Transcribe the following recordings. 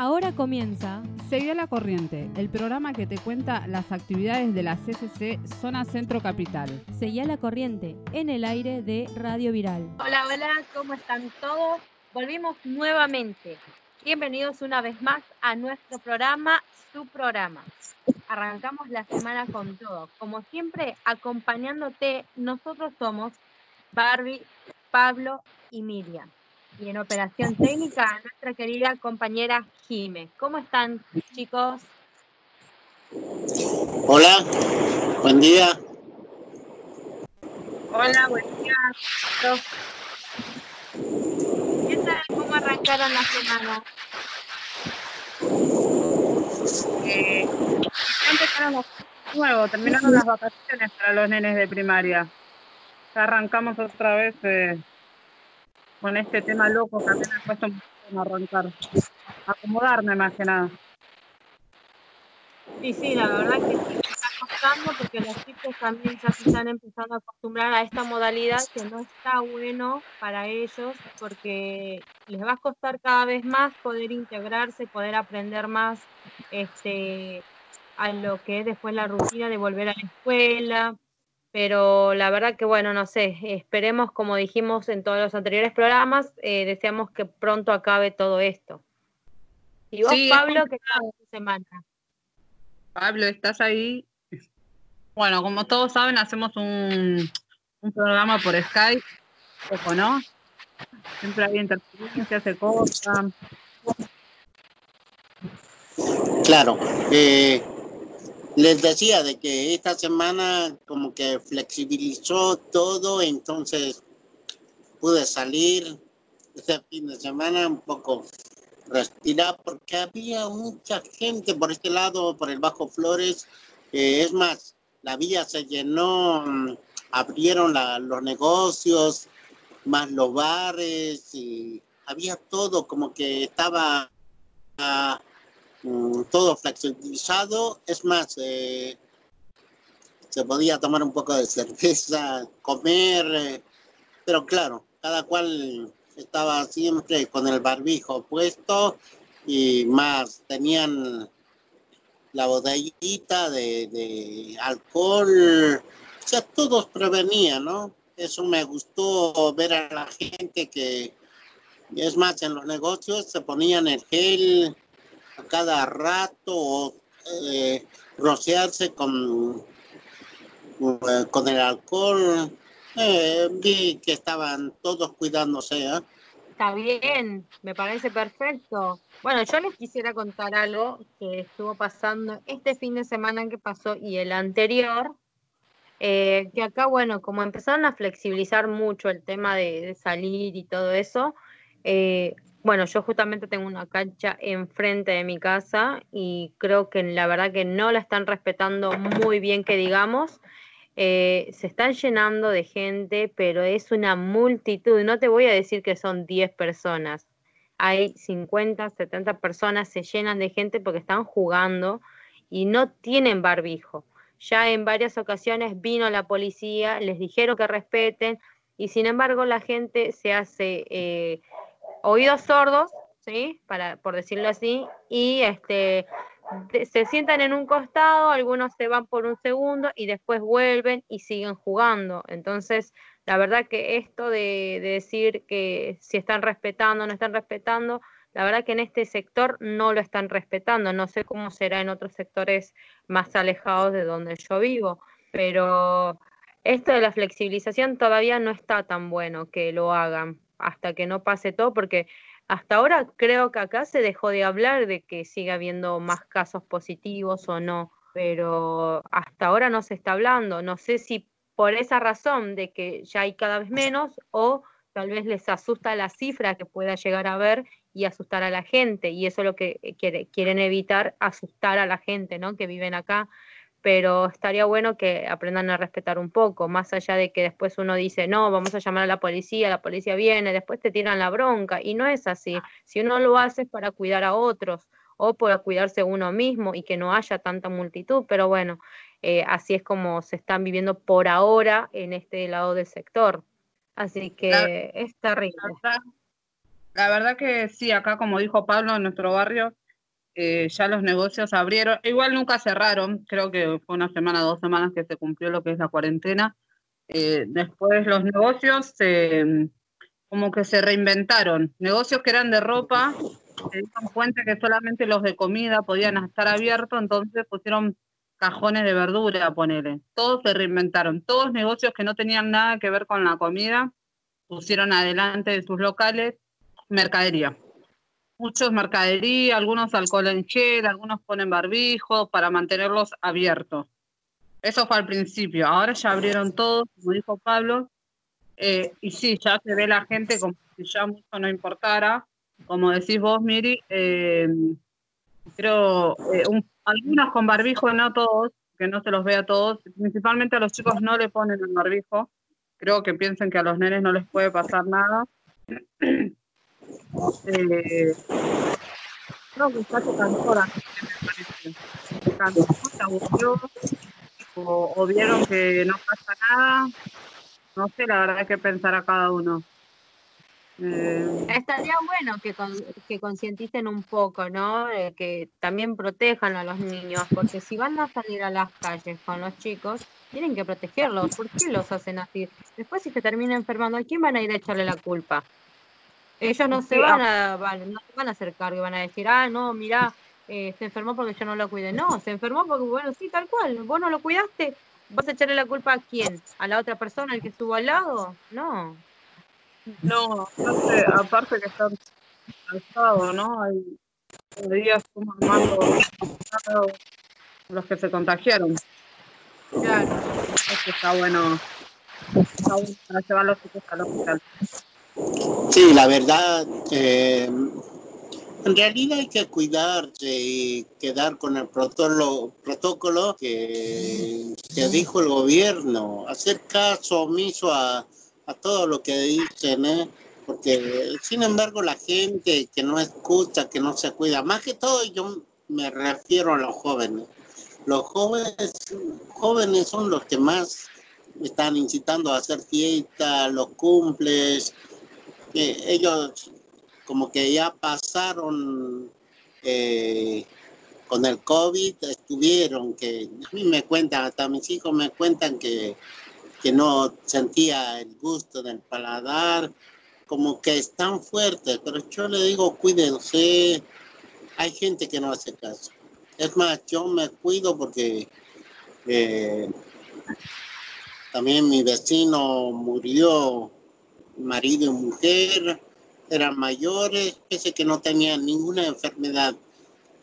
Ahora comienza Seguí a la corriente, el programa que te cuenta las actividades de la CCC Zona Centro Capital. Seguí a la corriente en el aire de Radio Viral. Hola, hola, ¿cómo están todos? Volvimos nuevamente. Bienvenidos una vez más a nuestro programa, su programa. Arrancamos la semana con todo. Como siempre, acompañándote, nosotros somos Barbie, Pablo y Miriam y en operación técnica nuestra querida compañera Jime. ¿Cómo están, chicos? Hola, buen día. Hola, buen día. ¿Qué tal? ¿Cómo arrancaron la semana? Eh, ya empezaron nuevo, terminaron las vacaciones para los nenes de primaria. Ya arrancamos otra vez eh, con este tema loco que a mí me cuesta un arrancar. Acomodarme más que nada. Sí, sí, la verdad que sí, está costando porque los chicos también ya se están empezando a acostumbrar a esta modalidad que no está bueno para ellos porque les va a costar cada vez más poder integrarse, poder aprender más este, a lo que es después la rutina de volver a la escuela, pero la verdad que bueno, no sé, esperemos como dijimos en todos los anteriores programas, eh, deseamos que pronto acabe todo esto. Y vos, Pablo, ¿qué tal esta semana? Pablo, ¿estás ahí? Bueno, como todos saben, hacemos un, un programa por Skype, ojo, ¿no? Siempre hay interferencias, se cosas. Claro, eh, les decía de que esta semana como que flexibilizó todo, entonces pude salir este fin de semana un poco respirar porque había mucha gente por este lado, por el Bajo Flores. Es más, la vía se llenó, mm, abrieron los negocios, más los bares y había todo como que estaba... Ah, Mm, todo flexibilizado. Es más, eh, se podía tomar un poco de cerveza, comer, eh, pero claro, cada cual estaba siempre con el barbijo puesto y más tenían la botellita de, de alcohol, o sea, todos prevenían, ¿no? Eso me gustó ver a la gente que, es más, en los negocios se ponían el gel, cada rato eh, rociarse con, eh, con el alcohol. Eh, vi que estaban todos cuidándose. ¿eh? Está bien, me parece perfecto. Bueno, yo les quisiera contar algo que estuvo pasando este fin de semana que pasó y el anterior, que acá, bueno, como empezaron a flexibilizar mucho el tema de, salir y todo eso, eh, bueno, yo justamente tengo una cancha enfrente de mi casa y creo que la verdad que no la están respetando muy bien, que digamos. Eh, se están llenando de gente, pero es una multitud. No te voy a decir que son 10 personas. Hay 50, 70 personas, se llenan de gente porque están jugando y no tienen barbijo. Ya en varias ocasiones vino la policía, les dijeron que respeten y sin embargo la gente se hace... Eh, oídos sordos, ¿sí? Para, por decirlo así, y este, se sientan en un costado, algunos se van por un segundo y después vuelven y siguen jugando. Entonces, la verdad que esto de, decir que si están respetando o no están respetando, la verdad que en este sector no lo están respetando. No sé cómo será en otros sectores más alejados de donde yo vivo, pero esto de la flexibilización todavía no está tan bueno que lo hagan hasta que no pase todo, porque hasta ahora creo que acá se dejó de hablar de que siga habiendo más casos positivos o no, pero hasta ahora no se está hablando. No sé si por esa razón de que ya hay cada vez menos o tal vez les asusta la cifra que pueda llegar a ver y asustar a la gente, y eso es lo que quieren evitar, asustar a la gente, ¿no? Que viven acá pero estaría bueno que aprendan a respetar un poco, más allá de que después uno dice, no, vamos a llamar a la policía, la policía viene, después te tiran la bronca, y no es así. Si uno lo hace es para cuidar a otros o para cuidarse uno mismo y que no haya tanta multitud, pero bueno, eh, así es como se están viviendo por ahora en este lado del sector. Así que es terrible. La verdad, la verdad que sí, acá como dijo Pablo, en nuestro barrio, eh, ya los negocios abrieron. Igual nunca cerraron, creo que fue una semana, dos semanas que se cumplió lo que es la cuarentena. Eh, después los negocios como que se reinventaron. Negocios que eran de ropa, se dieron cuenta que solamente los de comida podían estar abiertos, entonces pusieron cajones de verdura, ponele. Todos se reinventaron. Todos negocios que no tenían nada que ver con la comida pusieron adelante de sus locales mercadería. Muchos mercadería, algunos alcohol en gel, algunos ponen barbijos para mantenerlos abiertos. Eso fue al principio. Ahora ya abrieron todos, como dijo Pablo. Eh, y sí, ya se ve la gente como si ya mucho no importara. Como decís vos, Miri, eh, creo eh, algunos con barbijo, no todos, que no se los vea a todos. Principalmente a los chicos no le ponen el barbijo. Creo que piensen que a los nenes no les puede pasar nada. Eh, creo que está se cansó la Se aburrió, o, vieron que no pasa nada. No sé, la verdad, qué pensar a cada uno. Eh, Estaría bueno que, que concienticen un poco, ¿no? Que también protejan a los niños, porque si van a salir a las calles con los chicos, tienen que protegerlos. ¿Por qué los hacen así? Después si se termina enfermando, ¿a quién van a ir a echarle la culpa? Ellos no se van a, van, no van a hacer cargo y van a decir, ah, no, mira, eh, se enfermó porque yo no lo cuidé. No, se enfermó porque, bueno, sí, tal cual, vos no lo cuidaste. ¿Vas a echarle la culpa a quién? ¿A la otra persona, el que estuvo al lado? No. No, aparte, aparte que están cansados, ¿no? Hay días como Armando los que se contagiaron. Claro. Eso está bueno. Está bueno para llevar los chicos al hospital. Sí, la verdad, eh, en realidad hay que cuidarse y quedar con el protocolo, protocolo que, que dijo el gobierno, hacer caso omiso a a todo lo que dicen, ¿eh? porque sin embargo la gente que no escucha, que no se cuida, más que todo yo me refiero a los jóvenes. Los jóvenes, jóvenes son los que más están incitando a hacer fiesta, los cumples, ellos como que ya pasaron eh, con el COVID, estuvieron, que a mí me cuentan, hasta mis hijos me cuentan que que no sentía el gusto del paladar, como que es tan fuerte, pero yo le digo, cuídense, hay gente que no hace caso. Es más, yo me cuido porque eh, también mi vecino murió, marido y mujer, eran mayores, pese que no tenían ninguna enfermedad.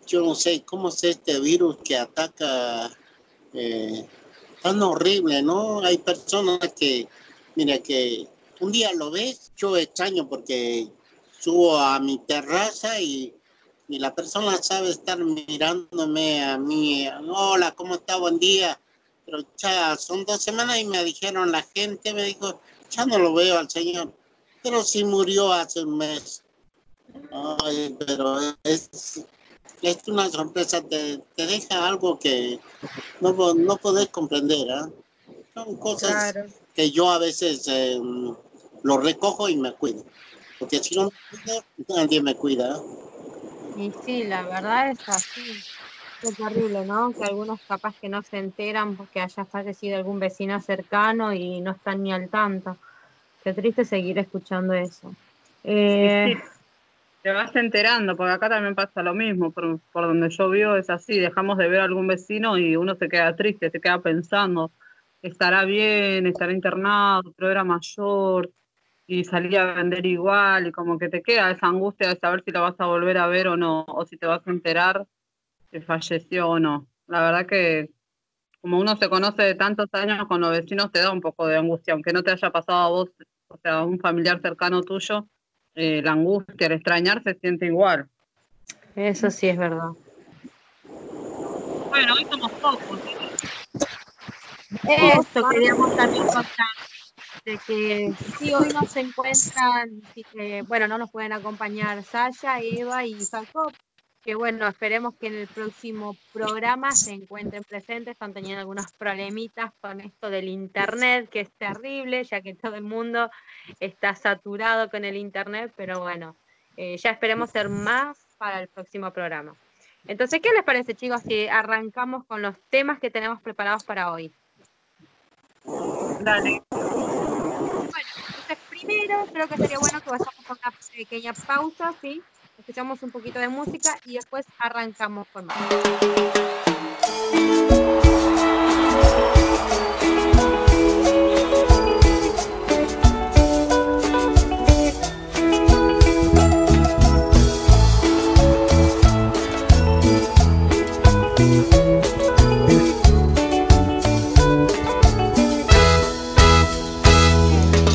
Yo no sé cómo es este virus que ataca eh, tan horrible, ¿no? Hay personas que, mira, que un día lo ves, yo extraño porque subo a mi terraza y, la persona sabe estar mirándome a mí, hola, ¿cómo está? Buen día. Pero ya son dos semanas y me dijeron, la gente me dijo, ya no lo veo al Señor, pero sí murió hace un mes. Ay, pero es, es una sorpresa, te, te deja algo que no, no podés comprender. ¿eh? Son cosas que yo a veces eh, lo recojo y me cuido. Porque si no me cuido, nadie me cuida. Y sí, la verdad es así. Es terrible, ¿no? Que algunos capaz que no se enteran porque haya fallecido algún vecino cercano y no están ni al tanto. Qué triste seguir escuchando eso. Eh, te vas enterando, porque acá también pasa lo mismo, por, donde yo vivo es así, dejamos de ver a algún vecino y uno se queda triste, se queda pensando, estará bien, estará internado, pero era mayor y salía a vender igual y como que te queda esa angustia de saber si lo vas a volver a ver o no, o si te vas a enterar falleció o no. La verdad que como uno se conoce de tantos años con los vecinos te da un poco de angustia, aunque no te haya pasado a vos, o sea, a un familiar cercano tuyo, eh, la angustia, el extrañar se siente igual. Eso sí es verdad. Bueno, hoy somos pocos. Esto queríamos también contar, de que sí, hoy no se encuentran, bueno, no nos pueden acompañar Sasha, Eva y Jacob, que bueno, esperemos que en el próximo programa se encuentren presentes, están teniendo algunos problemitas con esto del internet, que es terrible, ya que todo el mundo está saturado con el internet, pero bueno, eh, ya esperemos ser más para el próximo programa. Entonces, ¿qué les parece, chicos, si arrancamos con los temas que tenemos preparados para hoy? Dale. Bueno, entonces primero creo que sería bueno que vayamos a una pequeña pausa, ¿sí? Escuchamos un poquito de música y después arrancamos con más.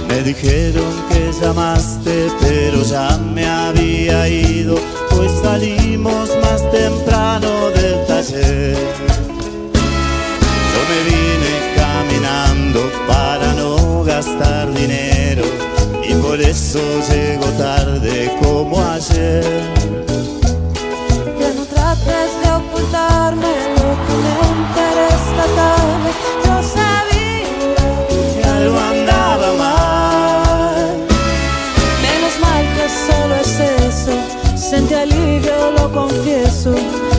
Me dijeron que llamaste, pero ya me había ido, pues salimos más temprano del taller. Yo me vine caminando para no gastar dinero y por eso llego tarde como ayer. Que no trates de ocultarme so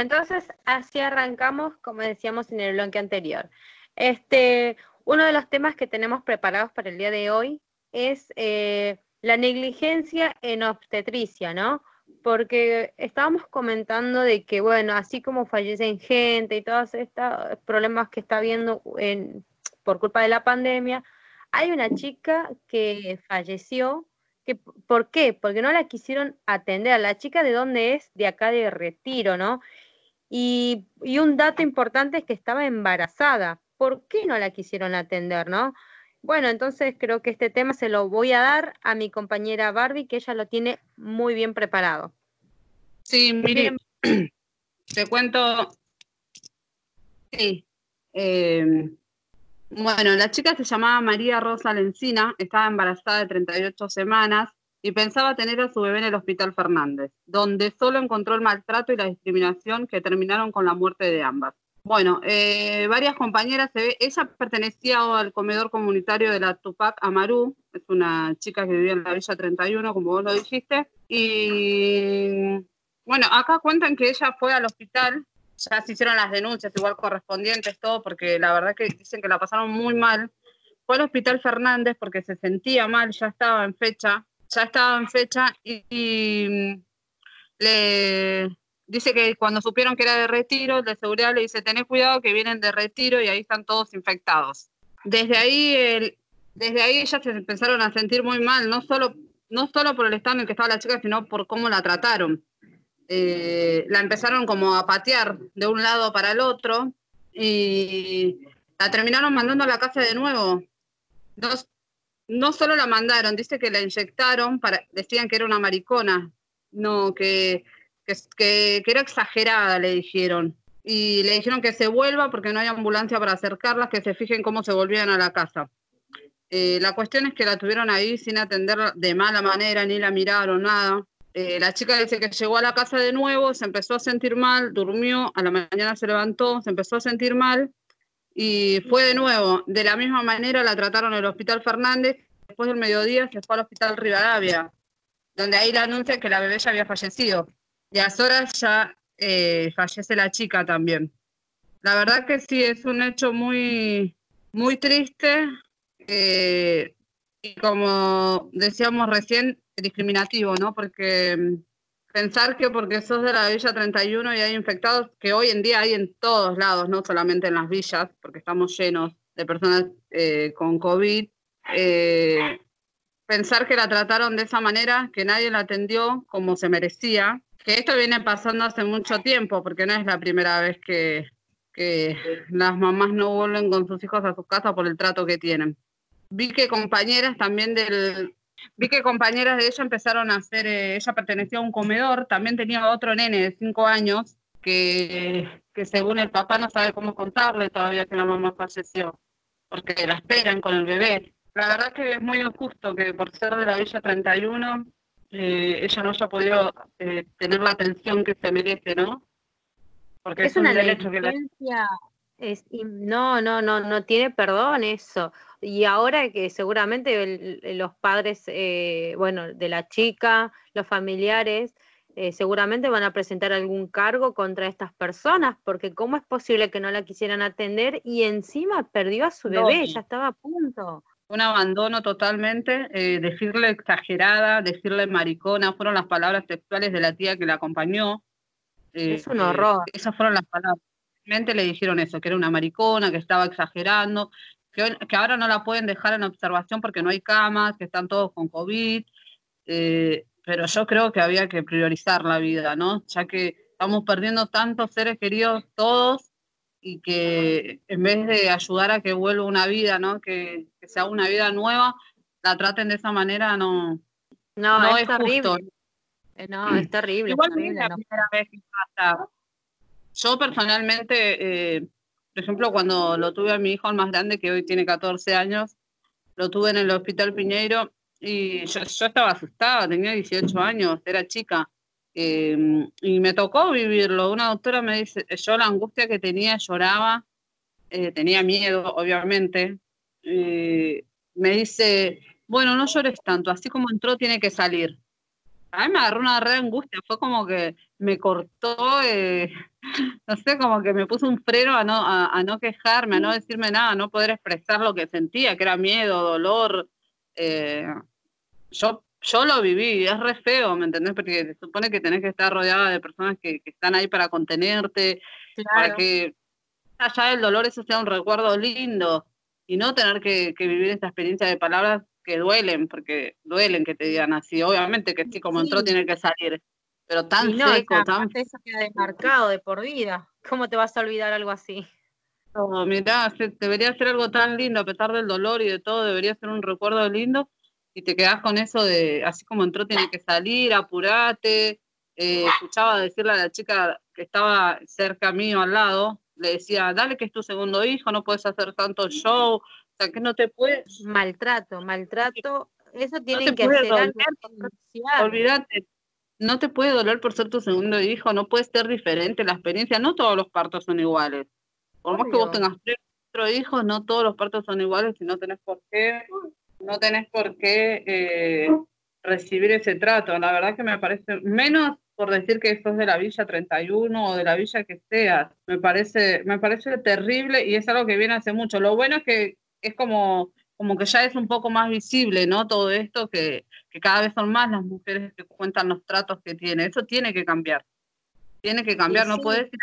Entonces así arrancamos, como decíamos en el bloque anterior. Este, uno de los temas que tenemos preparados para el día de hoy es eh, la negligencia en obstetricia, ¿no? Porque estábamos comentando de que, bueno, así como fallecen gente y todos estos problemas que está habiendo en, por culpa de la pandemia, hay una chica que falleció ¿Por qué? Porque no la quisieron atender. La chica de dónde es, de acá de Retiro, ¿no? Y, y un dato importante es que estaba embarazada. ¿Por qué no la quisieron atender, no? Bueno, entonces creo que este tema se lo voy a dar a mi compañera Barbie, que ella lo tiene muy bien preparado. Sí, mire, te cuento. Sí. eh, bueno, la chica se llamaba María Rosa Lencina, estaba embarazada de 38 semanas y pensaba tener a su bebé en el Hospital Fernández, donde solo encontró el maltrato y la discriminación que terminaron con la muerte de ambas. Bueno, eh, varias compañeras, se ve, ella pertenecía al comedor comunitario de la Tupac Amaru, es una chica que vivía en la Villa 31, como vos lo dijiste, y bueno, acá cuentan que ella fue al hospital, ya se hicieron las denuncias igual correspondientes, todo, porque la verdad que dicen que la pasaron muy mal. Fue al hospital Fernández porque se sentía mal, ya estaba en fecha, ya estaba en fecha y, y le dice que cuando supieron que era de retiro, de seguridad le dice, tenés cuidado que vienen de retiro y ahí están todos infectados. Desde ahí, el, desde ahí ellas se empezaron a sentir muy mal, no solo, no solo por el estado en el que estaba la chica, sino por cómo la trataron. Eh, la empezaron como a patear de un lado para el otro y la terminaron mandando a la casa de nuevo. No, no solo la mandaron, dice que la inyectaron, para, decían que era una maricona, no, que, que, era exagerada, le dijeron. Y le dijeron que se vuelva porque no hay ambulancia para acercarlas, que se fijen cómo se volvían a la casa. Eh, la cuestión es que la tuvieron ahí sin atender de mala manera, ni la miraron, nada. Eh, la chica dice que llegó a la casa de nuevo, se empezó a sentir mal, durmió, a la mañana se levantó, se empezó a sentir mal y fue de nuevo. De la misma manera la trataron en el Hospital Fernández, después del mediodía se fue al Hospital Rivadavia, donde ahí le anuncian que la bebé ya había fallecido. Y a las horas ya eh, fallece la chica también. La verdad que sí, es un hecho muy, muy triste eh, y como decíamos recién, discriminativo, ¿no? Porque pensar que porque sos de la Villa 31 y hay infectados, que hoy en día hay en todos lados, no solamente en las villas, porque estamos llenos de personas eh, con COVID, eh, pensar que la trataron de esa manera, que nadie la atendió como se merecía, que esto viene pasando hace mucho tiempo, porque no es la primera vez que, que las mamás no vuelven con sus hijos a sus casas por el trato que tienen. Vi que compañeras también del, Vi que compañeras de ella empezaron a hacer, eh, ella pertenecía a un comedor, también tenía otro nene de cinco años que, que según el papá no sabe cómo contarle todavía que la mamá falleció, porque la esperan con el bebé. La verdad que es muy injusto que por ser de la Villa 31 eh, ella no haya podido eh, tener la atención que se merece, ¿no? Porque Es una negligencia, es, y no, no, no, no tiene perdón eso. Y ahora que seguramente el- los padres, eh, bueno, de la chica, los familiares, eh, seguramente van a presentar algún cargo contra estas personas, porque ¿cómo es posible que no la quisieran atender y encima perdió a su bebé? Ya estaba a punto. un abandono totalmente, eh, decirle exagerada, decirle maricona, fueron las palabras textuales de la tía que la acompañó. Eh, Es un horror. esas fueron las palabras. Realmente le dijeron eso, que era una maricona, que estaba exagerando, que, ahora no la pueden dejar en observación porque no hay camas, que están todos con COVID. eh, pero yo creo que había que priorizar la vida, ¿no? Ya que estamos perdiendo tantos seres queridos todos y que en vez de ayudar a que vuelva una vida, ¿no? Que, que sea una vida nueva, la traten de esa manera, no, No, no es, es terrible. justo. Eh, No, es terrible, es Igual es terrible, la no. primera vez que pasa. Yo personalmente, eh, por ejemplo, cuando lo tuve a mi hijo el más grande, que hoy tiene 14 años, lo tuve en el Hospital Piñeiro y yo, estaba asustada, tenía 18 años, era chica. eh, y me tocó vivirlo. Una doctora me dice, yo la angustia que tenía, lloraba, eh, tenía miedo, obviamente. eh, me dice, bueno, no llores tanto, así como entró tiene que salir. A mí me agarró una re angustia, fue como que me cortó, eh, no sé, como que me puso un freno a no, a, a no quejarme, a no decirme nada, a no poder expresar lo que sentía, que era miedo, dolor. eh, yo, yo lo viví, es re feo, ¿me entendés? Porque se supone que tenés que estar rodeada de personas que, que están ahí para contenerte, para que allá del dolor eso sea un recuerdo lindo y no tener que, que vivir esta experiencia de palabras que duelen, porque duelen que te digan así. Obviamente que sí, como entró Sí. tiene que salir, pero tan Y no, seco, esa- tan eso queda desmarcado de por vida. ¿Cómo te vas a olvidar algo así? feo. Mirá, debería ser algo tan lindo, a pesar del dolor y de todo, debería ser un recuerdo lindo y te quedás con eso de, así como entró tiene que salir, apurate, eh, escuchaba decirle a la chica que estaba cerca mío, al lado, le decía, dale que es tu segundo hijo, no puedes hacer tanto show, o sea, que no te puedes... Maltrato, maltrato, eso tienen te que puede hacer no te puede doler por ser tu segundo hijo, no puede ser diferente la experiencia, no todos los partos son iguales. Por más que vos tengas tres cuatro hijos, no todos los partos son iguales y no tenés por qué, no tenés por qué eh, recibir ese trato. La verdad que me parece, menos por decir que sos de la Villa 31 o de la Villa que seas, me parece, me parece terrible y es algo que viene hace mucho. Lo bueno es que es como, como que ya es un poco más visible, ¿no? Todo esto, que, que cada vez son más las mujeres que cuentan los tratos que tienen. Eso tiene que cambiar. Tiene que cambiar. No sí. puedes ir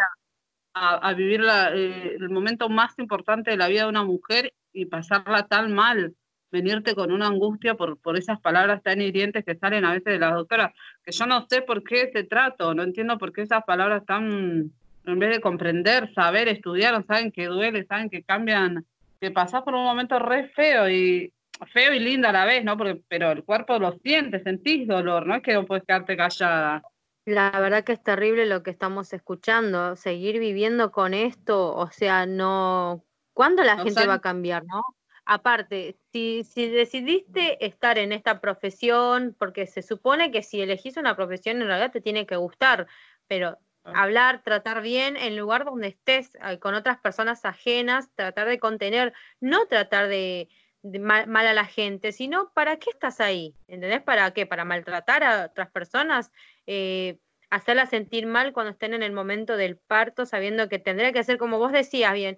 a, a- a vivir la- eh, el momento más importante de la vida de una mujer y pasarla tan mal. Venirte con una angustia por, por esas palabras tan hirientes que salen a veces de las doctoras. Que yo no sé por qué ese trato, no entiendo por qué esas palabras tan, en vez de comprender, saber, estudiar, saben que duele, saben que cambian, que pasás por un momento re feo y feo y lindo a la vez, ¿no? Porque, pero el cuerpo lo siente, sentís dolor, no es que no puedes quedarte callada. La verdad que es terrible lo que estamos escuchando, seguir viviendo con esto, o sea, no, ¿cuándo la No gente va a cambiar, no? Aparte, si, si decidiste estar en esta profesión, porque se supone que si elegís una profesión en realidad te tiene que gustar, pero. Hablar, tratar bien en lugar donde estés eh, con otras personas ajenas, tratar de contener, no tratar de, de mal, mal a la gente, sino ¿para qué estás ahí? ¿Entendés? ¿Para qué? ¿Para maltratar a otras personas? Eh, hacerlas sentir mal cuando estén en el momento del parto, sabiendo que tendría que ser como vos decías bien,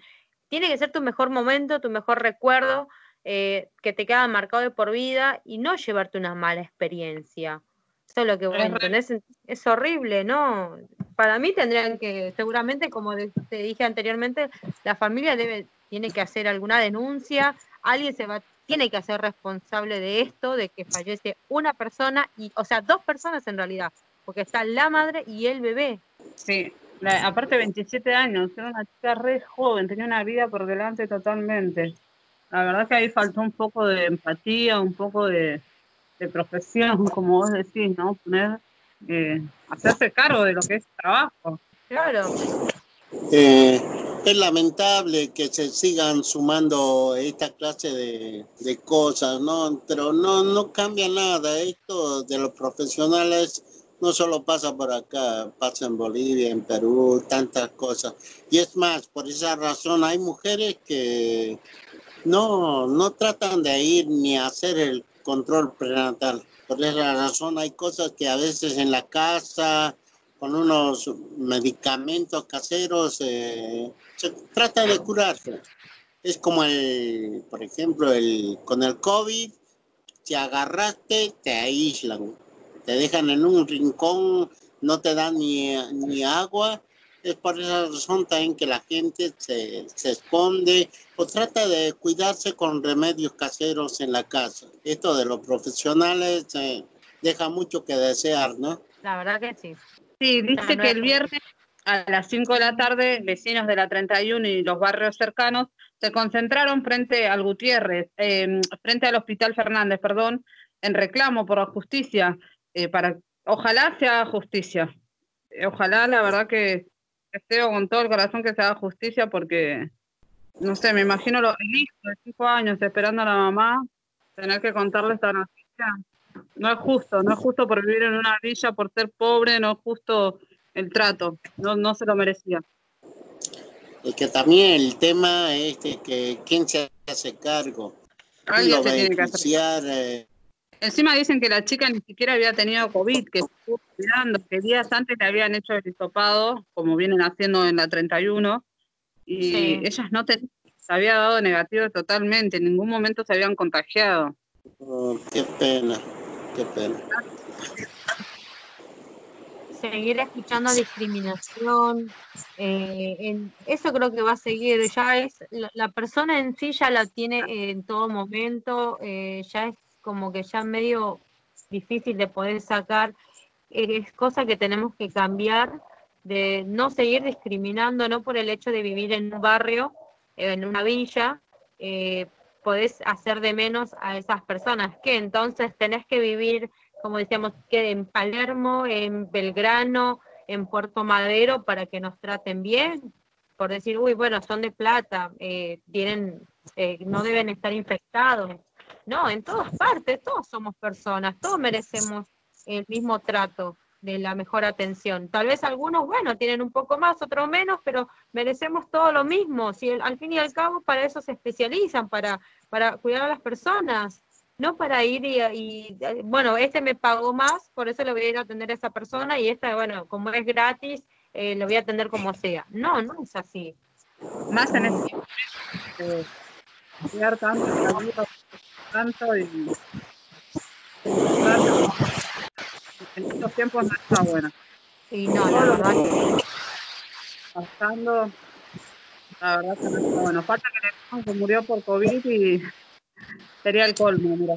tiene que ser tu mejor momento, tu mejor recuerdo, eh, que te queda marcado de por vida y no llevarte una mala experiencia. Eso es lo que vos Es re- entendés, es horrible, ¿no? Para mí tendrían que, seguramente, como te dije anteriormente, la familia debe, tiene que hacer alguna denuncia, alguien se va, tiene que hacer responsable de esto, de que fallece una persona, y, o sea, dos personas en realidad, porque está la madre y el bebé. Sí, la- aparte 27 años, era una chica re joven, tenía una vida por delante totalmente. La verdad que ahí faltó un poco de empatía, un poco de, de profesión, como vos decís, ¿no? Poner, eh, hacerse cargo de lo que es trabajo. Claro, Eh, es lamentable que se sigan sumando esta clase de, de cosas, ¿no? Pero no, no cambia nada. Esto de los profesionales no solo pasa por acá, pasa en Bolivia, en Perú, tantas cosas. Y es más, por esa razón hay mujeres que no, no tratan de ir ni a hacer el control prenatal. Por esa razón hay cosas que a veces en la casa, con unos medicamentos caseros, eh, se trata de curarse. Es como el, por ejemplo, el, con el COVID, si agarraste, te aíslan, te dejan en un rincón, no te dan ni, ni agua. Es por esa razón también que la gente se, se esconde o trata de cuidarse con remedios caseros en la casa. Esto de los profesionales eh, deja mucho que desear, ¿no? la verdad que sí. Sí, dice no que el viernes a las 5 de la tarde, vecinos de la 31 y los barrios cercanos se concentraron frente al Gutiérrez, eh, frente al Hospital Fernández, perdón, en reclamo por la justicia, eh, para ojalá se haga justicia. Eh, Ojalá, la verdad que deseo con todo el corazón que se haga justicia porque, no sé, me imagino lo, el hijo de 5 años esperando a la mamá, tener que contarle esta noticia. No es justo, no es justo por vivir en una villa, por ser pobre, no es justo el trato, no, no se lo merecía. Es que también el tema es que quién se hace cargo, quién Alguien lo se va a tiene que hacer. eh, Encima dicen que la chica ni siquiera había tenido COVID, que estuvo cuidando, que días antes le habían hecho el hisopado, como vienen haciendo en la 31, y Sí. ellas no tenían, se había dado negativo totalmente, en ningún momento se habían contagiado. oh, qué pena, qué pena. seguir escuchando discriminación, eh, en- eso creo que va a seguir, ya es, la, la persona en sí ya la tiene en todo momento, eh, ya es como que ya medio difícil de poder sacar, es cosa que tenemos que cambiar, de no seguir discriminando, no por el hecho de vivir en un barrio, en una villa, eh, podés hacer de menos a esas personas, que entonces tenés que vivir como decíamos, que en Palermo, en Belgrano, en Puerto Madero, para que nos traten bien, por decir, uy, bueno, son de plata, eh, tienen, eh, no deben estar infectados. No, en todas partes, todos somos personas, todos merecemos el mismo trato de la mejor atención. Tal vez algunos, bueno, tienen un poco más, otros menos, pero merecemos todo lo mismo. Si al fin y al cabo para eso se especializan, para, para cuidar a las personas, no para ir y, bueno, este me pagó más, por eso le voy a ir a atender a esa persona y esta, bueno, como es gratis, eh, lo voy a atender como sea. No, no es así. Más en este eh, cuidar tanto, tanto y en estos tiempos no está bueno. Sí, no, la verdad que pasando, la verdad que no está bueno. Falta que le murió por COVID y sería el colmo, mira.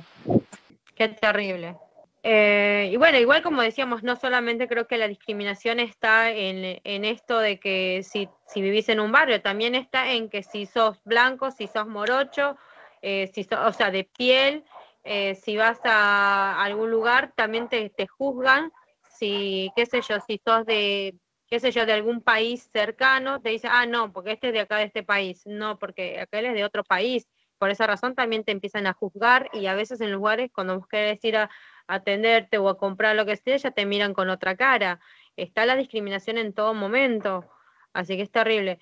Qué terrible. Eh, y bueno, igual como decíamos, no solamente creo que la discriminación está en, en esto de que si, si, vivís en un barrio, también está en que si sos blanco, si sos morocho, eh, si o sea, de piel, eh, si vas a algún lugar, también te, te, juzgan, si, qué sé yo, si sos de, qué sé yo, de algún país cercano, te dicen, ah, no, porque este es de acá, de este país, no, porque aquel es de otro país, por esa razón también te empiezan a juzgar y a veces en lugares cuando vos querés ir a, atenderte o a comprar lo que sea, ya te miran con otra cara. Está la discriminación en todo momento, así que es terrible.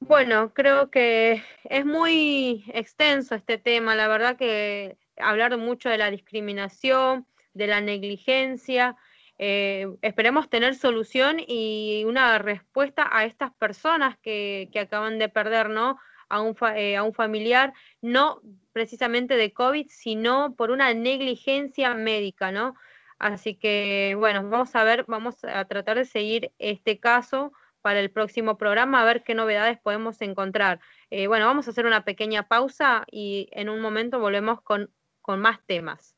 Bueno, creo que es muy extenso este tema, la verdad que hablar mucho de la discriminación, de la negligencia, eh, esperemos tener solución y una respuesta a estas personas que, que acaban de perder, ¿no? A un, eh, a un familiar, no precisamente de COVID, sino por una negligencia médica, ¿no? Así que, bueno, vamos a ver, vamos a tratar de seguir este caso para el próximo programa, a ver qué novedades podemos encontrar. Eh, bueno, vamos a hacer una pequeña pausa y en un momento volvemos con, con más temas.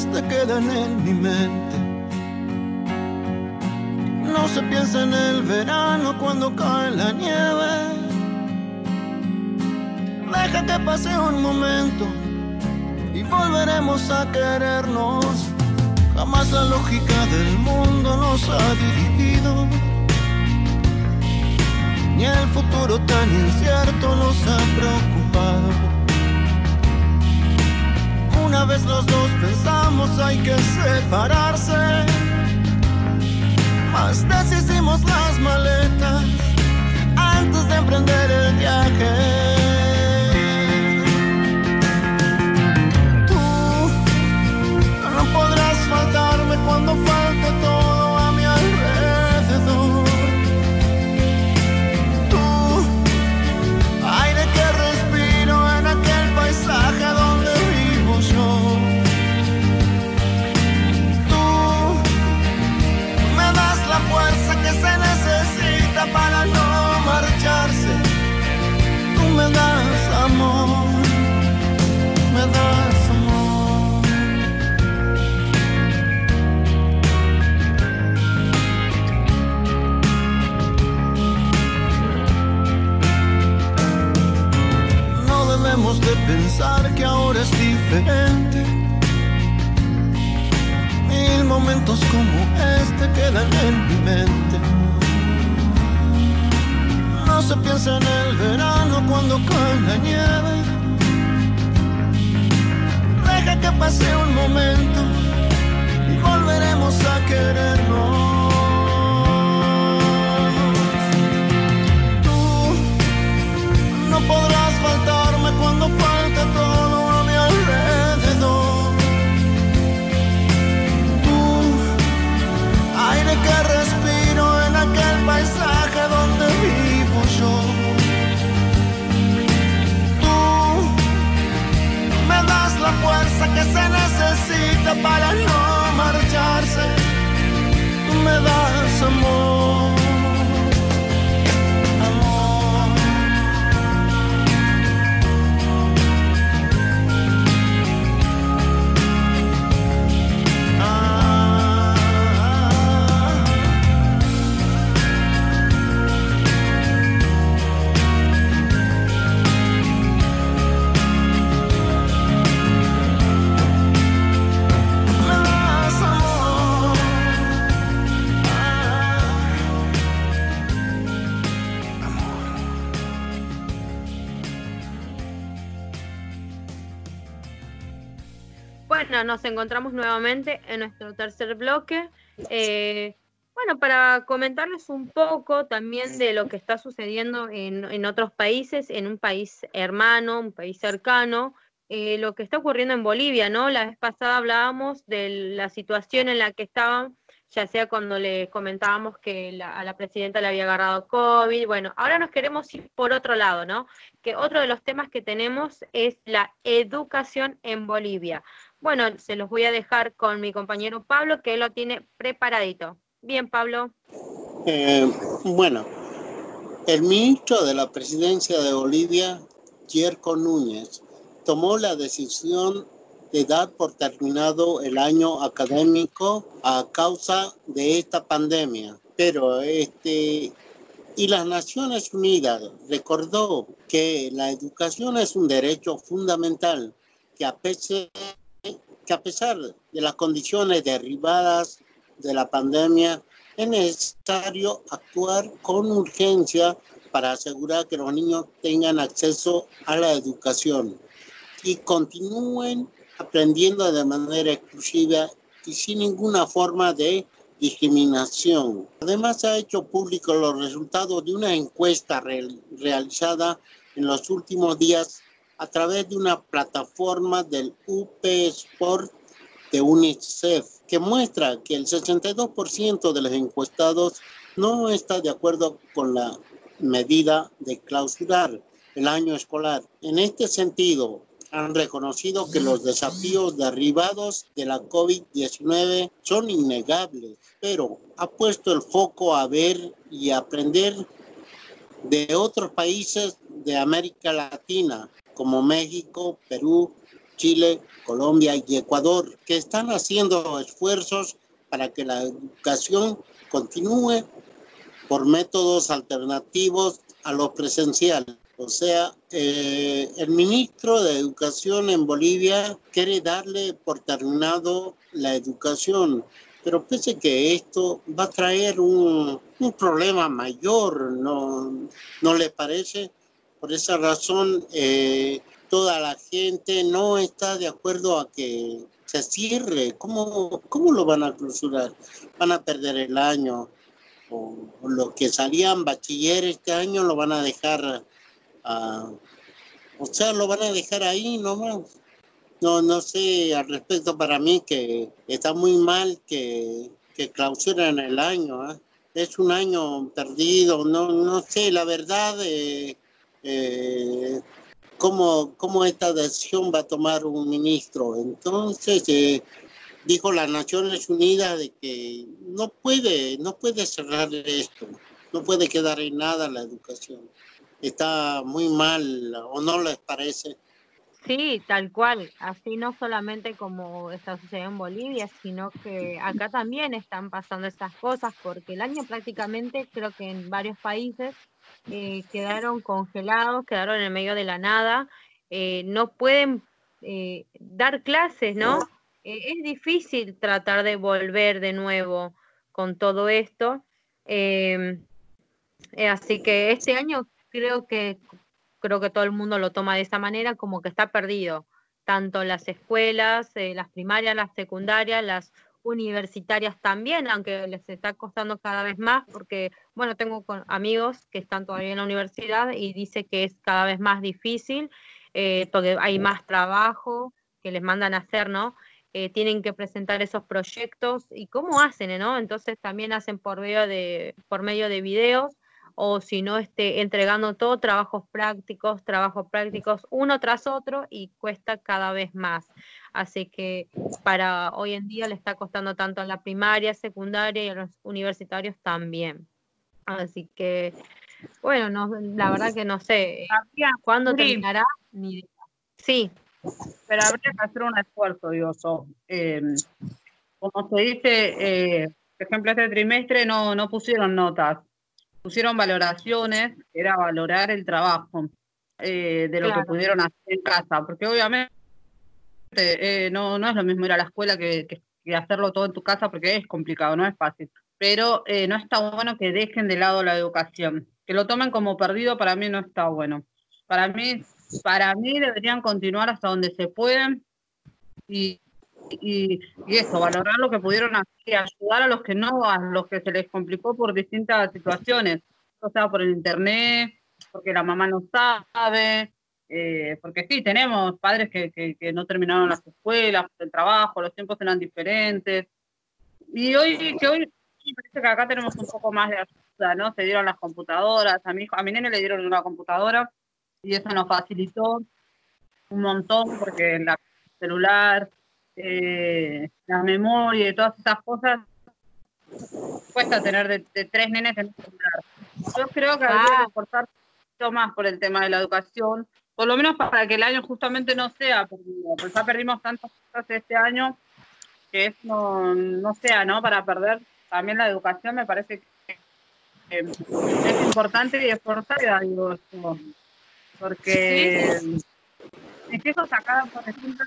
Este quedan en mi mente. No se piensa en el verano cuando cae la nieve. Deja que pase un momento y volveremos a querernos. Jamás la lógica del mundo nos ha dirigido ni el futuro tan incierto nos ha preocupado. Una vez los dos pensamos hay que separarse, más deshicimos las maletas nos encontramos nuevamente en nuestro tercer bloque. Eh, bueno, para comentarles un poco también de lo que está sucediendo en, en otros países, en un país hermano, un país cercano, eh, lo que está ocurriendo en Bolivia, ¿no? La vez pasada hablábamos de la situación en la que estaban, ya sea cuando le comentábamos que a la presidenta le había agarrado COVID. Bueno, ahora nos queremos ir por otro lado, ¿no? Que otro de los temas que tenemos es la educación en Bolivia. Bueno, se los voy a dejar con mi compañero Pablo, que lo tiene preparadito. Bien, Pablo. Eh, bueno, el ministro de la presidencia de Bolivia, Yerko Núñez, tomó la decisión de dar por terminado el año académico a causa de esta pandemia. Pero este y las Naciones Unidas recordó que la educación es un derecho fundamental que a pesar, que a pesar de las condiciones derivadas de la pandemia es necesario actuar con urgencia para asegurar que los niños tengan acceso a la educación y continúen aprendiendo de manera exclusiva y sin ninguna forma de discriminación. Además, ha hecho público los resultados de una encuesta real- realizada en los últimos días a través de una plataforma del UP Sport de UNICEF, que muestra que el 62% de los encuestados no está de acuerdo con la medida de clausurar el año escolar. En este sentido, han reconocido que los desafíos derivados de la COVID-19 son innegables, pero ha puesto el foco a ver y aprender de otros países de América Latina, como México, Perú, Chile, Colombia y Ecuador, que están haciendo esfuerzos para que la educación continúe por métodos alternativos a lo presencial. O sea, eh, el ministro de Educación en Bolivia quiere darle por terminado la educación, pero pese que esto va a traer un, un problema mayor, ¿no, ¿no le parece? Por esa razón, eh, toda la gente no está de acuerdo a que se cierre. ¿Cómo, cómo lo van a clausurar? Van a perder el año. O, o los que salían bachiller este año lo van a dejar, o sea, lo van a dejar ahí nomás. No, no sé al respecto para mí que está muy mal que, que clausuren el año. ¿eh? Es un año perdido, no, no sé, la verdad, eh, eh, cómo, cómo esta decisión va a tomar un ministro. Entonces, eh, dijo las Naciones Unidas de que no puede, no puede cerrar esto, no puede quedar en nada la educación. Está muy mal, ¿o no les parece? Sí, tal cual. Así no solamente como está sucediendo en Bolivia, sino que acá también están pasando esas cosas, porque el año prácticamente creo que en varios países eh, quedaron congelados, quedaron en el medio de la nada, eh, no pueden eh, dar clases, ¿no? Es difícil tratar de volver de nuevo con todo esto. em, así que este año creo que creo que todo el mundo lo toma de esa manera, como que está perdido, tanto las escuelas, las primarias, las secundarias, las universitarias también, aunque les está costando cada vez más, porque, bueno, tengo con- amigos que están todavía en la universidad y dice que es cada vez más difícil, eh, porque hay más trabajo que les mandan a hacer, ¿no? Eh, tienen que presentar esos proyectos y cómo hacen, ¿no? Entonces también hacen por medio de, por medio de videos o si no, este, entregando todo, trabajos prácticos, trabajos prácticos uno tras otro y cuesta cada vez más. Así que para hoy en día le está costando tanto a la primaria, secundaria y a los universitarios también. Así que, bueno, no, la verdad que no sé Habría- cuándo Sí. terminará. Ni idea. Sí, Pero habría que hacer un esfuerzo, digo. Eh, como se dice, eh, por ejemplo, este trimestre no, no pusieron notas, pusieron valoraciones, era valorar el trabajo eh, de lo Claro. que pudieron hacer en casa, porque obviamente eh, no, no es lo mismo ir a la escuela que, que- que hacerlo todo en tu casa, porque es complicado, no es fácil. Pero eh, no está bueno que dejen de lado la educación, que lo tomen como perdido, para mí no está bueno. Para mí, para mí deberían continuar hasta donde se pueden y, y, eso, valorar lo que pudieron hacer ayudar a los que no, a los que se les complicó por distintas situaciones, o sea, por el internet, porque la mamá no sabe, eh, porque sí, tenemos padres que, que, no terminaron las escuelas, el trabajo, los tiempos eran diferentes, y hoy, que hoy me parece que acá tenemos un poco más de ayuda, ¿no? Se dieron las computadoras, a mi, hijo- a mi nene le dieron una computadora y eso nos facilitó un montón porque la celular, eh, la memoria y todas esas cosas cuesta tener de, de tres nenes en un celular. Yo creo que habría que esforzarse un poquito más por el tema de la educación, por lo menos para que el año justamente no sea perdido, porque ya perdimos tantas cosas este año que es no, no sea, ¿no? Para perder también la educación me parece que eh, es importante y esforzada, digo, esto, porque mis hijos acá, por ejemplo,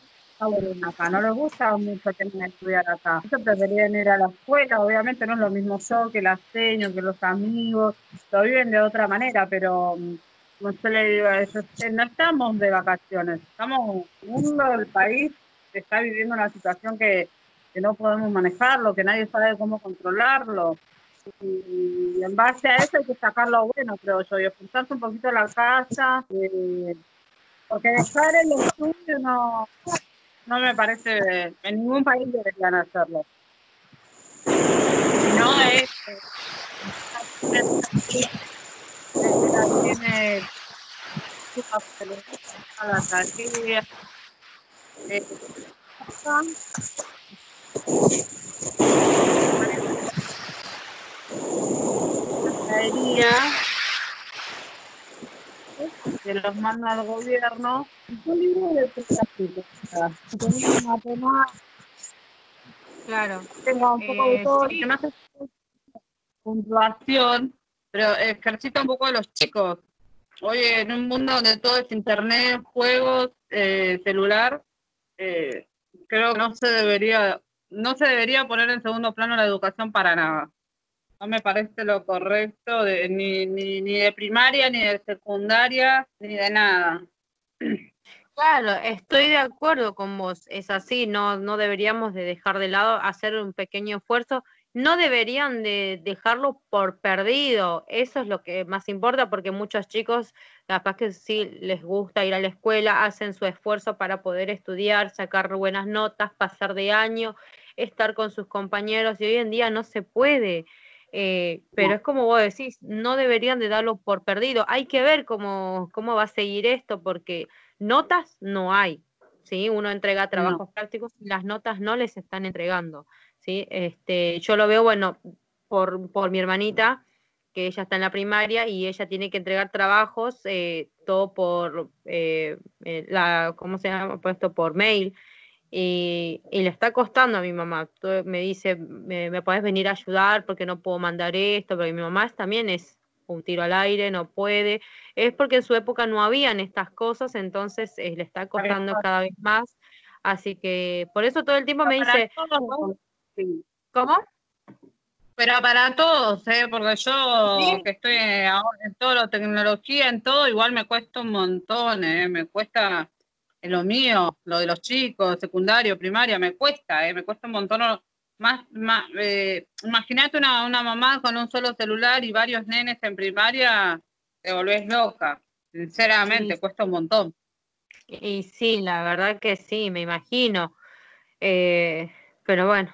no les gusta mucho que estudiar acá. Ellos preferían ir a la escuela, obviamente no es lo mismo yo que la seño, que los amigos, lo viven de otra manera, pero mm, no se le digo a ellos, "Eh, no estamos de vacaciones, estamos, el mundo, el país está viviendo una situación que, que no podemos manejarlo, que nadie sabe cómo controlarlo. Y en base a eso hay que sacar lo bueno, creo yo, y esforzarse un poquito la casa, eh, porque dejar el estudio no, no me parece, en ningún país deberían hacerlo. Si no es, eh, tiene a la eh, traería que los manda al gobierno un libro de tengo matemáticas, Claro. tenga un poco de Eh, todo, sí. que no hace puntuación, pero ejercita un poco a los chicos. Hoy en un mundo donde todo es internet, juegos, eh, celular, eh, creo que no se debería, no se debería poner en segundo plano la educación para nada. No me parece lo correcto de, ni, ni, ni de primaria, ni de secundaria, ni de nada. Claro, estoy de acuerdo con vos, es así, no, no deberíamos de dejar de lado hacer un pequeño esfuerzo, no deberían de dejarlo por perdido, eso es lo que más importa porque muchos chicos capaz que sí les gusta ir a la escuela, hacen su esfuerzo para poder estudiar, sacar buenas notas, pasar de año, estar con sus compañeros y hoy en día no se puede. Eh, pero es como vos decís, no deberían de darlo por perdido. Hay que ver cómo, cómo va a seguir esto, porque notas no hay, ¿sí? Uno entrega trabajos prácticos y las notas no les están entregando, ¿sí? Este, yo lo veo, bueno, por, por mi hermanita, que ella está en la primaria y ella tiene que entregar trabajos, eh, todo por, eh, eh, la, ¿cómo se llama? Puesto por mail. Y, y le está costando a mi mamá. Todo- Me dice, me, me podés venir a ayudar porque no puedo mandar esto, porque mi mamá también es un tiro al aire, no puede. Es porque en su época no habían estas cosas, entonces eh, le está costando cada vez más. Así que por eso todo el tiempo me dice, todos, sí. ¿cómo? Pero para todos, ¿eh? porque yo Sí. que estoy ahora en toda la tecnología, en todo, igual me cuesta un montón, ¿eh? me cuesta en lo mío, lo de los chicos, secundario, primaria, me cuesta, ¿eh? me cuesta un montón. Más, más eh, imagínate una, una mamá con un solo celular y varios nenes en primaria, te volvés loca. Sinceramente, Sí. cuesta un montón. Y sí, la verdad que sí, me imagino. Eh, pero bueno,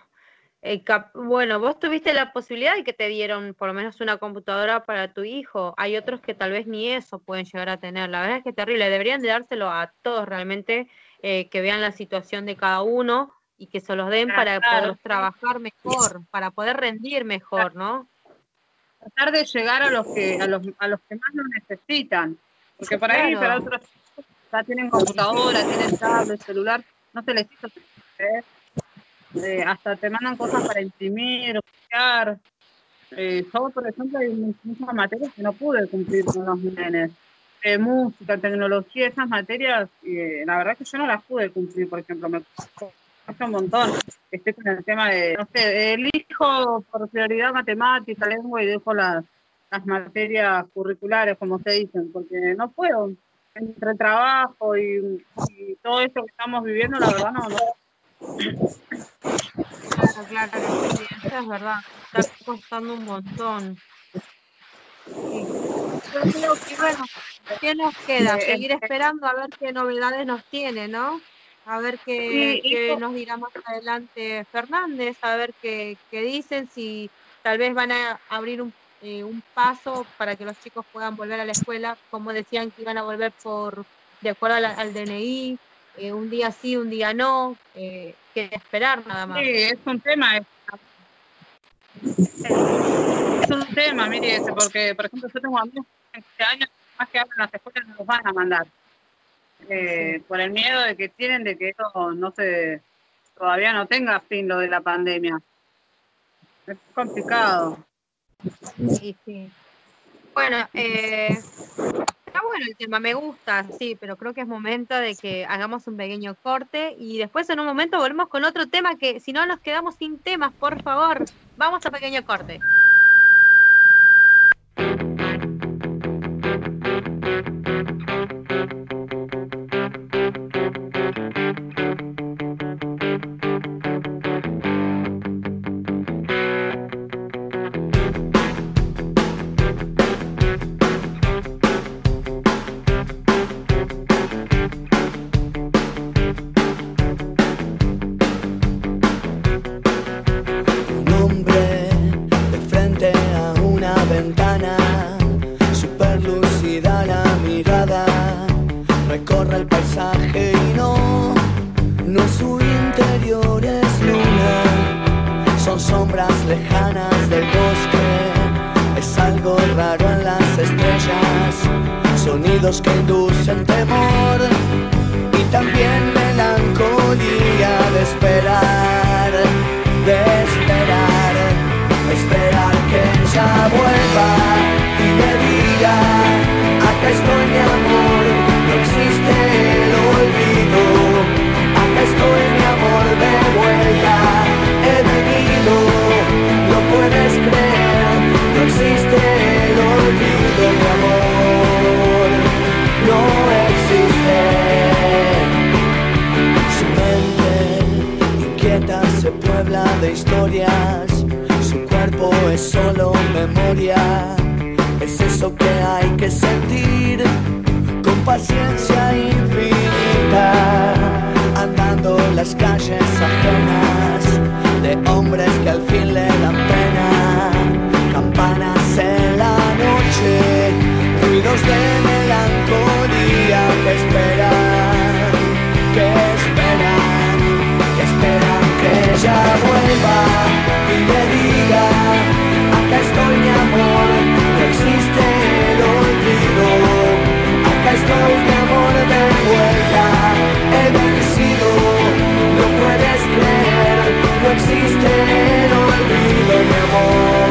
eh, cap- bueno, vos tuviste la posibilidad de que te dieron por lo menos una computadora para tu hijo. Hay otros que tal vez ni eso pueden llegar a tener. La verdad es que es terrible. Deberían de dárselo a todos realmente, eh, que vean la situación de cada uno y que se los den para poder trabajar mejor, para poder rendir mejor, ¿no? tratar de llegar a los que a los, a los que más lo necesitan porque por ahí Claro. para otros ya tienen computadora tienen tablet celular no se les hizo ¿eh? Hasta te mandan cosas para imprimir copiar eh, yo por ejemplo hay mu- muchas materias que no pude cumplir con los nenes Eh, música tecnología esas materias eh, la verdad que yo no las pude cumplir por ejemplo me cuesta un montón estoy con el tema de, no sé, elijo por prioridad matemática, lengua y dejo las, las materias curriculares, como se dicen, porque no puedo. Entre trabajo y, todo esto que estamos viviendo, la verdad no, Claro, claro, es verdad. Está costando un montón. Sí. Yo creo que, bueno, ¿qué nos queda? Seguir eh, esperando a ver qué novedades nos tiene, ¿no? A ver qué, Sí, nos dirá más adelante Fernández, a ver qué, qué dicen, si tal vez van a abrir un, eh, un paso para que los chicos puedan volver a la escuela, como decían que iban a volver por de acuerdo la- al DNI, eh, un día sí, un día no, eh, que esperar nada más. Sí, es un tema. Es, es un tema, mire, ese, porque, por ejemplo, yo tengo amigos que este año, más que hablan las escuelas, no los van a mandar. Eh, por el miedo de que tienen de que esto no se, todavía no tenga fin lo de la pandemia. Es complicado. Sí, sí. Bueno, eh, bueno el tema, me gusta, sí, pero creo que es momento de que hagamos un pequeño corte y después en un momento volvemos con otro tema que si no nos quedamos sin temas, por favor, vamos a pequeño corte. も。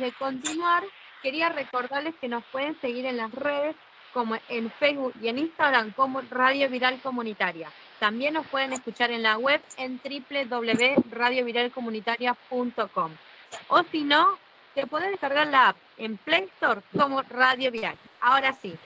De continuar, quería recordarles que nos pueden seguir en las redes como en Facebook y en Instagram como Radio Viral Comunitaria. También nos pueden escuchar en la web en www.radioviralcomunitaria.com. O si no, te puedes descargar la app en Play Store como Radio Viral. Ahora sí.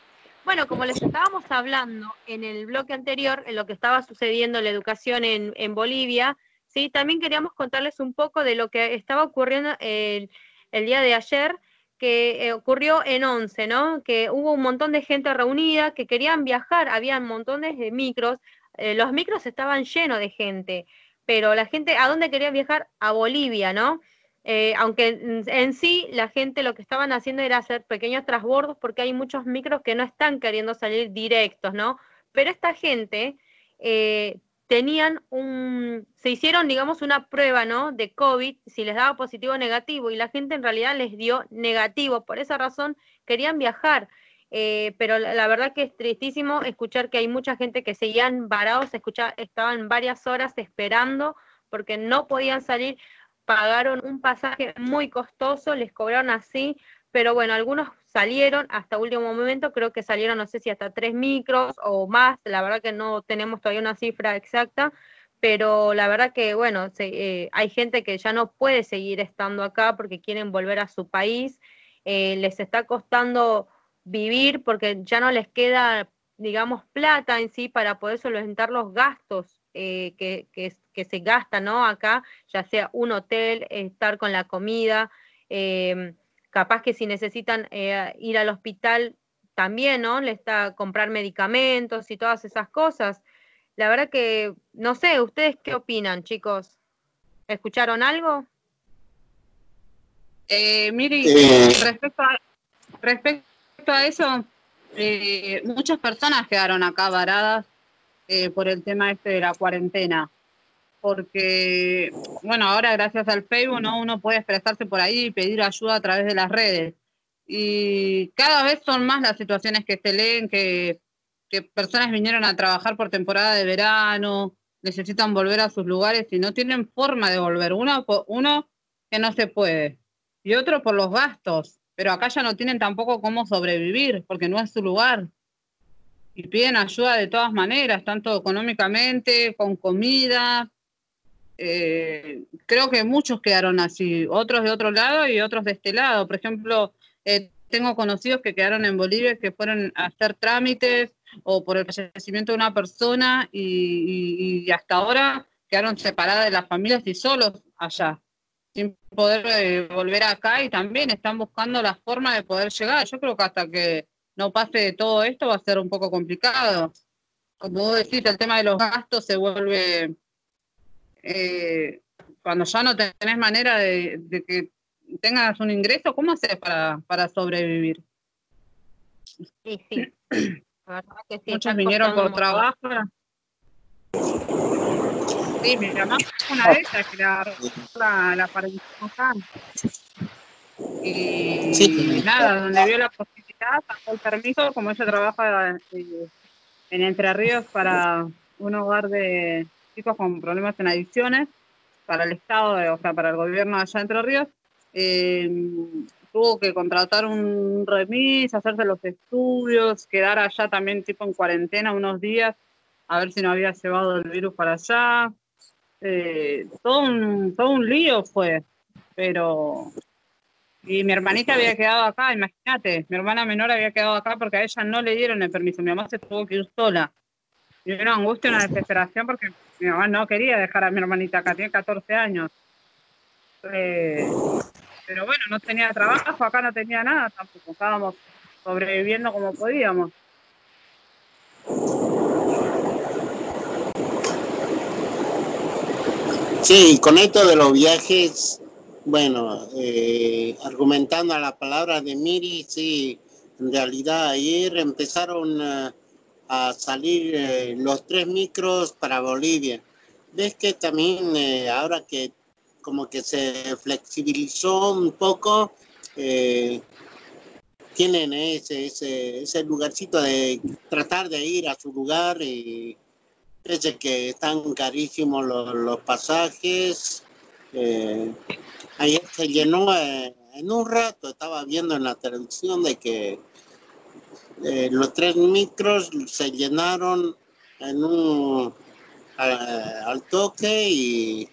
Bueno, como les estábamos hablando en el bloque anterior, en lo que estaba sucediendo en la educación en, en Bolivia, ¿sí? también queríamos contarles un poco de lo que estaba ocurriendo el, el día de ayer, que eh, ocurrió en Once, ¿no? Que hubo un montón de gente reunida que querían viajar, había montones de micros, eh, los micros estaban llenos de gente, pero la gente, ¿a dónde quería viajar? A Bolivia, ¿no? Eh, aunque en, en sí la gente lo que estaban haciendo era hacer pequeños transbordos porque hay muchos micros que no están queriendo salir directos, ¿no? Pero esta gente tenían un, se hicieron, digamos, una prueba, ¿no? De COVID, si les daba positivo o negativo, y la gente en realidad les dio negativo. Por esa razón querían viajar. Eh, pero la, verdad que es tristísimo escuchar que hay mucha gente que seguían varados, escucha, estaban varias horas esperando porque no podían salir, pagaron un pasaje muy costoso, les cobraron así, pero bueno, algunos salieron hasta último momento, creo que salieron, no sé si hasta tres micros o más, la verdad que no tenemos todavía una cifra exacta, pero la verdad que, bueno, se, eh, hay gente que ya no puede seguir estando acá porque quieren volver a su país, eh, les está costando vivir porque ya no les queda, digamos, plata en sí para poder solventar los gastos eh, que, que, se gastan, ¿no? Acá, ya sea un hotel, estar con la comida, eh, capaz que si necesitan eh, ir al hospital también, ¿no? Le está comprar medicamentos y todas esas cosas. La verdad que, no sé, ¿ustedes qué opinan, chicos? ¿Escucharon algo? Eh, Miri, Eh. respecto, a, respecto a eso, eh, muchas personas quedaron acá varadas eh, por el tema este de la cuarentena. Porque, bueno, ahora gracias al Facebook, ¿no? Uno puede expresarse por ahí y pedir ayuda a través de las redes. Y cada vez son más las situaciones que se leen, que, que personas vinieron a trabajar por temporada de verano, necesitan volver a sus lugares y no tienen forma de volver. Uno, uno que no se puede y otro por los gastos, pero acá ya no tienen tampoco cómo sobrevivir porque no es su lugar. Y piden ayuda de todas maneras, tanto económicamente, con comida. Eh, creo que muchos quedaron así, otros de otro lado y otros de este lado. Por ejemplo, eh, tengo conocidos que quedaron en Bolivia que fueron a hacer trámites o por el fallecimiento de una persona y, hasta ahora quedaron separadas de las familias y solos allá sin poder eh, volver acá y también están buscando la forma de poder llegar. Yo creo que hasta que no pase todo esto va a ser un poco complicado. Como vos decís, el tema de los gastos se vuelve, eh, cuando ya no tenés manera de, de que tengas un ingreso, ¿cómo haces para, para sobrevivir? Sí, sí. La verdad que sí, Muchos vinieron por trabajo. Sí, mi mamá fue una de ellas que la, la acá. Y Sí. nada, donde vio la posibilidad, sacó el permiso, como ella trabaja eh, en Entre Ríos para un hogar de chicos con problemas en adicciones, para el Estado, o sea, para el gobierno allá de Entre Ríos, eh, tuvo que contratar un remis, hacerse los estudios, quedar allá también tipo en cuarentena unos días, a ver si no había llevado el virus para allá. Eh, todo, un, todo un lío fue, pero... Y mi hermanita había quedado acá, imagínate, mi hermana menor había quedado acá porque a ella no le dieron el permiso, mi mamá se tuvo que ir sola. Y una angustia, una desesperación porque mi mamá no quería dejar a mi hermanita acá, tiene 14 años. Eh, pero bueno, no tenía trabajo, acá no tenía nada tampoco, estábamos sobreviviendo como podíamos. Sí, con esto de los viajes, bueno, eh, argumentando a la palabra de Miri, sí, en realidad ayer empezaron a salir eh, los tres micros para Bolivia. Ves que también eh, ahora que como que se flexibilizó un poco, eh, tienen ese, ese, ese lugarcito de tratar de ir a su lugar y Pese que están carísimos los, los pasajes, Eh, ayer se llenó, eh, en un rato estaba viendo en la televisión de que eh, los tres micros se llenaron en un al toque y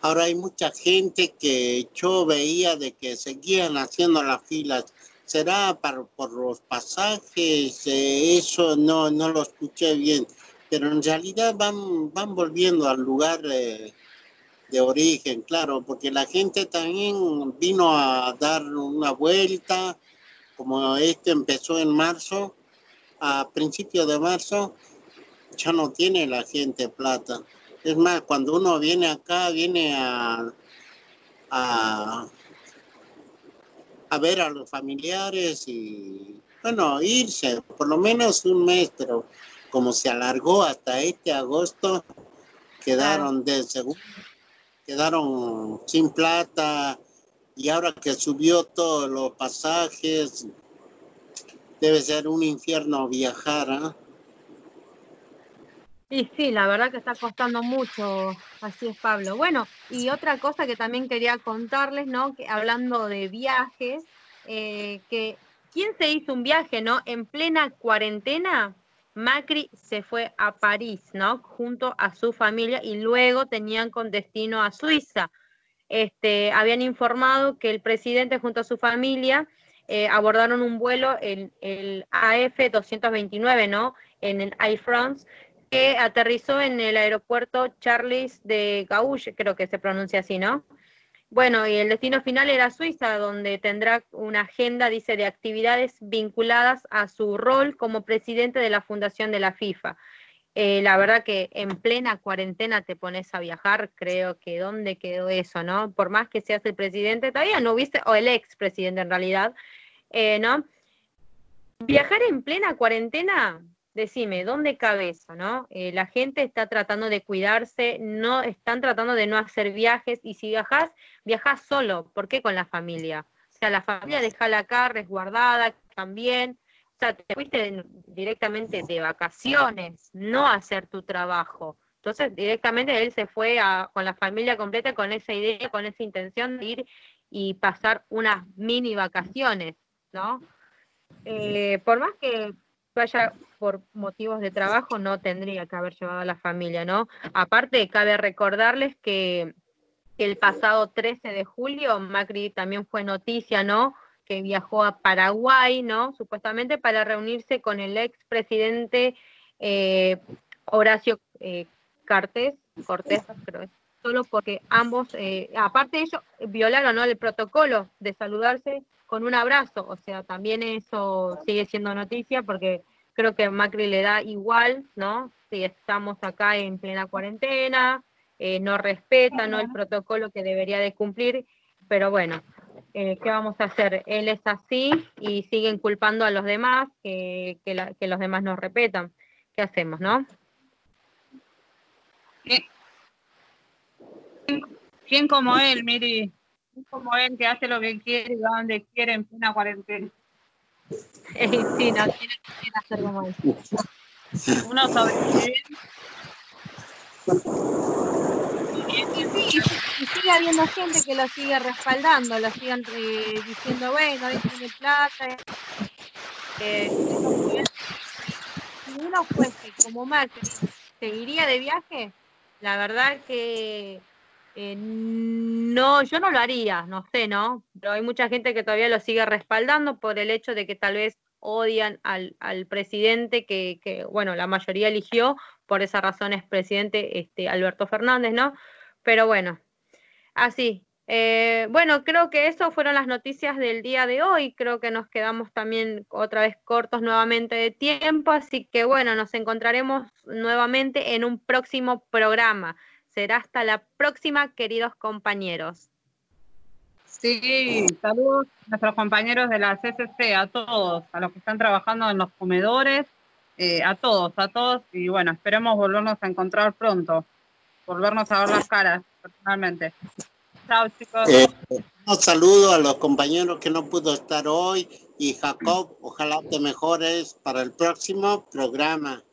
ahora hay mucha gente que yo veía de que seguían haciendo las filas. ¿Será para, por los pasajes? eso no, no lo escuché bien, pero en realidad van, van volviendo al lugar de origen, claro, porque la gente también vino a dar una vuelta, como este empezó en marzo, a principios de marzo, ya no tiene la gente plata. Es más, cuando uno viene acá, viene a, a, ver a los familiares y, bueno, irse, por lo menos un mes, pero como se alargó hasta este agosto, quedaron de seguro, quedaron sin plata y ahora que subió todos los pasajes, debe ser un infierno viajar, ¿ah? Y sí, la verdad que está costando mucho, así es Pablo. Bueno, y otra cosa que también quería contarles, ¿no? Que hablando de viajes, eh, que ¿quién se hizo un viaje, no? En plena cuarentena, Macri se fue a París, ¿no? Junto a su familia y luego tenían con destino a Suiza. Este, habían informado que el presidente junto a su familia eh, abordaron un vuelo, el, el AF-229, ¿no? En el Air France, que aterrizó en el aeropuerto Charles de Gaulle, creo que se pronuncia así, ¿no? Bueno, y el destino final era Suiza, donde tendrá una agenda, dice, de actividades vinculadas a su rol como presidente de la fundación de la FIFA. Eh, la verdad que en plena cuarentena te pones a viajar, creo que dónde quedó eso, ¿no? Por más que seas el presidente, todavía no viste, o el ex presidente en realidad, eh, ¿no? Viajar en plena cuarentena, decime, ¿dónde cabe eso, no? Eh, la gente está tratando de cuidarse, no están tratando de no hacer viajes y si viajas, viajas solo, ¿por qué con la familia? O sea, la familia déjala acá resguardada también, o sea, te fuiste directamente de vacaciones, no a hacer tu trabajo. Entonces, directamente él se fue con la familia completa con esa idea, con esa intención de ir y pasar unas mini vacaciones, ¿no? Eh, por más que vaya por motivos de trabajo, no tendría que haber llevado a la familia, ¿no? Aparte, cabe recordarles que el pasado 13 de julio, Macri también fue noticia, ¿no? Que viajó a Paraguay, ¿no? Supuestamente para reunirse con el expresidente eh, Horacio eh, Cortés, Cortés, creo, solo porque ambos, eh, aparte de ello, violaron ¿no? el protocolo de saludarse con un abrazo, o sea, también eso sigue siendo noticia porque creo que Macri le da igual, ¿no? Si estamos acá en plena cuarentena, eh, no respeta, ¿no? El protocolo que debería de cumplir, pero bueno, eh, ¿qué vamos a hacer? Él es así y siguen culpando a los demás que, que, los demás no respetan. ¿Qué hacemos, no? ¿Quién como él, Miri? como él que hace lo que quiere y va donde quiere en plena cuarentena. sí, no tiene que hacer como él. Uno sobrevive. Y, sí, y sigue habiendo gente que lo sigue respaldando, lo siguen eh, diciendo, bueno, él tiene plata. Eh, si uno fuese como Macri, ¿seguiría de viaje? La verdad que eh, no, yo no lo haría, no sé, ¿no? Pero hay mucha gente que todavía lo sigue respaldando por el hecho de que tal vez odian al, presidente que, que, bueno, la mayoría eligió, por esa razón es presidente este, Alberto Fernández, ¿no? Pero bueno, así. Eh, bueno, creo que eso fueron las noticias del día de hoy. Creo que nos quedamos también otra vez cortos nuevamente de tiempo, así que bueno, nos encontraremos nuevamente en un próximo programa será hasta la próxima, queridos compañeros. Sí, saludos a nuestros compañeros de la CCC, a todos, a los que están trabajando en los comedores, eh, a todos, a todos, y bueno, esperemos volvernos a encontrar pronto, volvernos a ver las caras personalmente. Chao, chicos. Eh, un saludo a los compañeros que no pudo estar hoy y Jacob, ojalá te mejores para el próximo programa.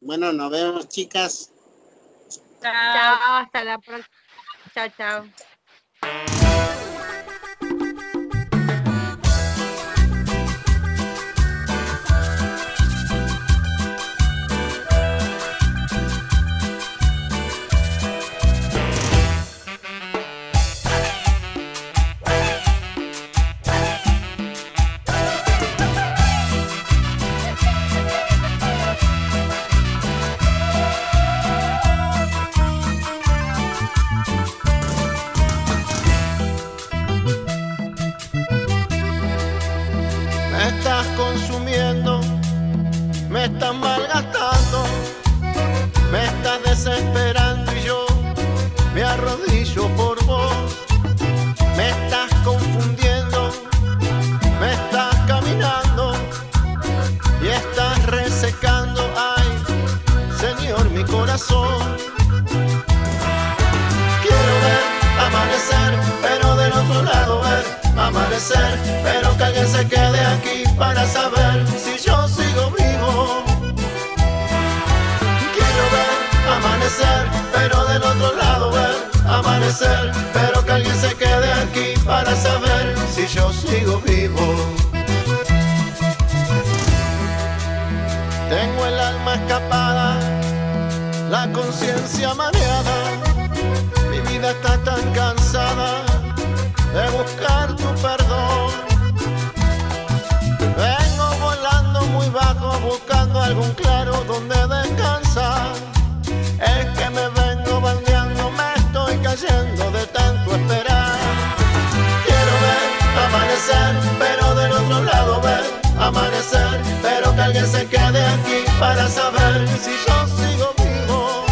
Bueno, nos vemos, chicas. Chao, hasta la próxima. Chao, chao. Amanecer, pero del otro lado ver amanecer, pero que alguien se quede aquí para saber si yo sigo vivo. Quiero ver amanecer, pero del otro lado ver amanecer, pero que alguien se quede aquí para saber si yo sigo vivo. Tengo el alma escapada, la conciencia mareada, mi vida está tan cansada amanecer, pero del otro lado ver amanecer, pero que alguien se quede aquí para saber si yo sigo vivo.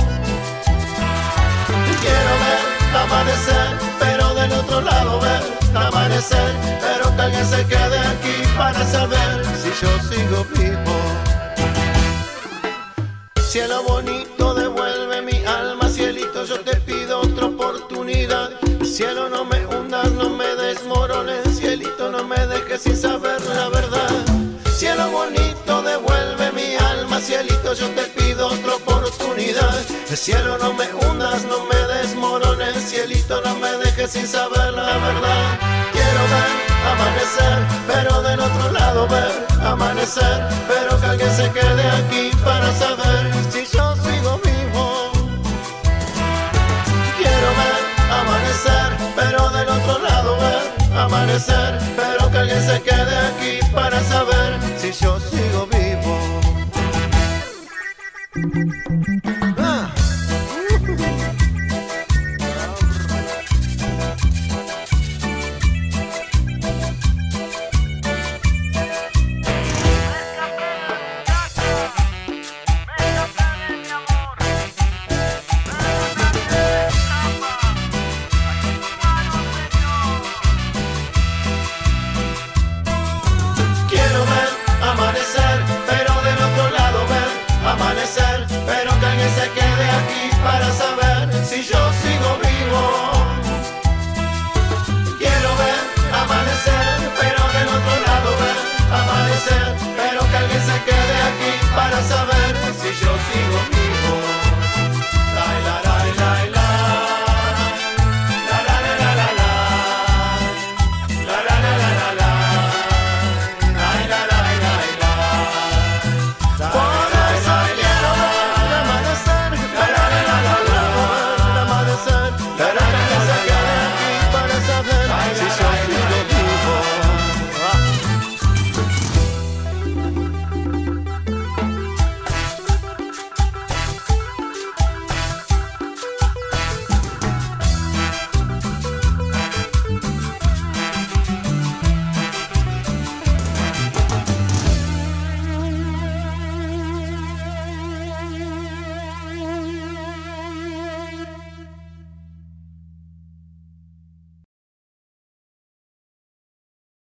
Quiero ver amanecer, pero del otro lado ver amanecer, pero que alguien se quede aquí para saber dejes sin saber la verdad. Cielo bonito, devuelve mi alma, cielito, yo te pido otra oportunidad. Cielo, no me hundas, no me desmorones, cielito, no me dejes sin saber la verdad. Quiero ver amanecer, pero del otro lado ver amanecer, pero que alguien se quede aquí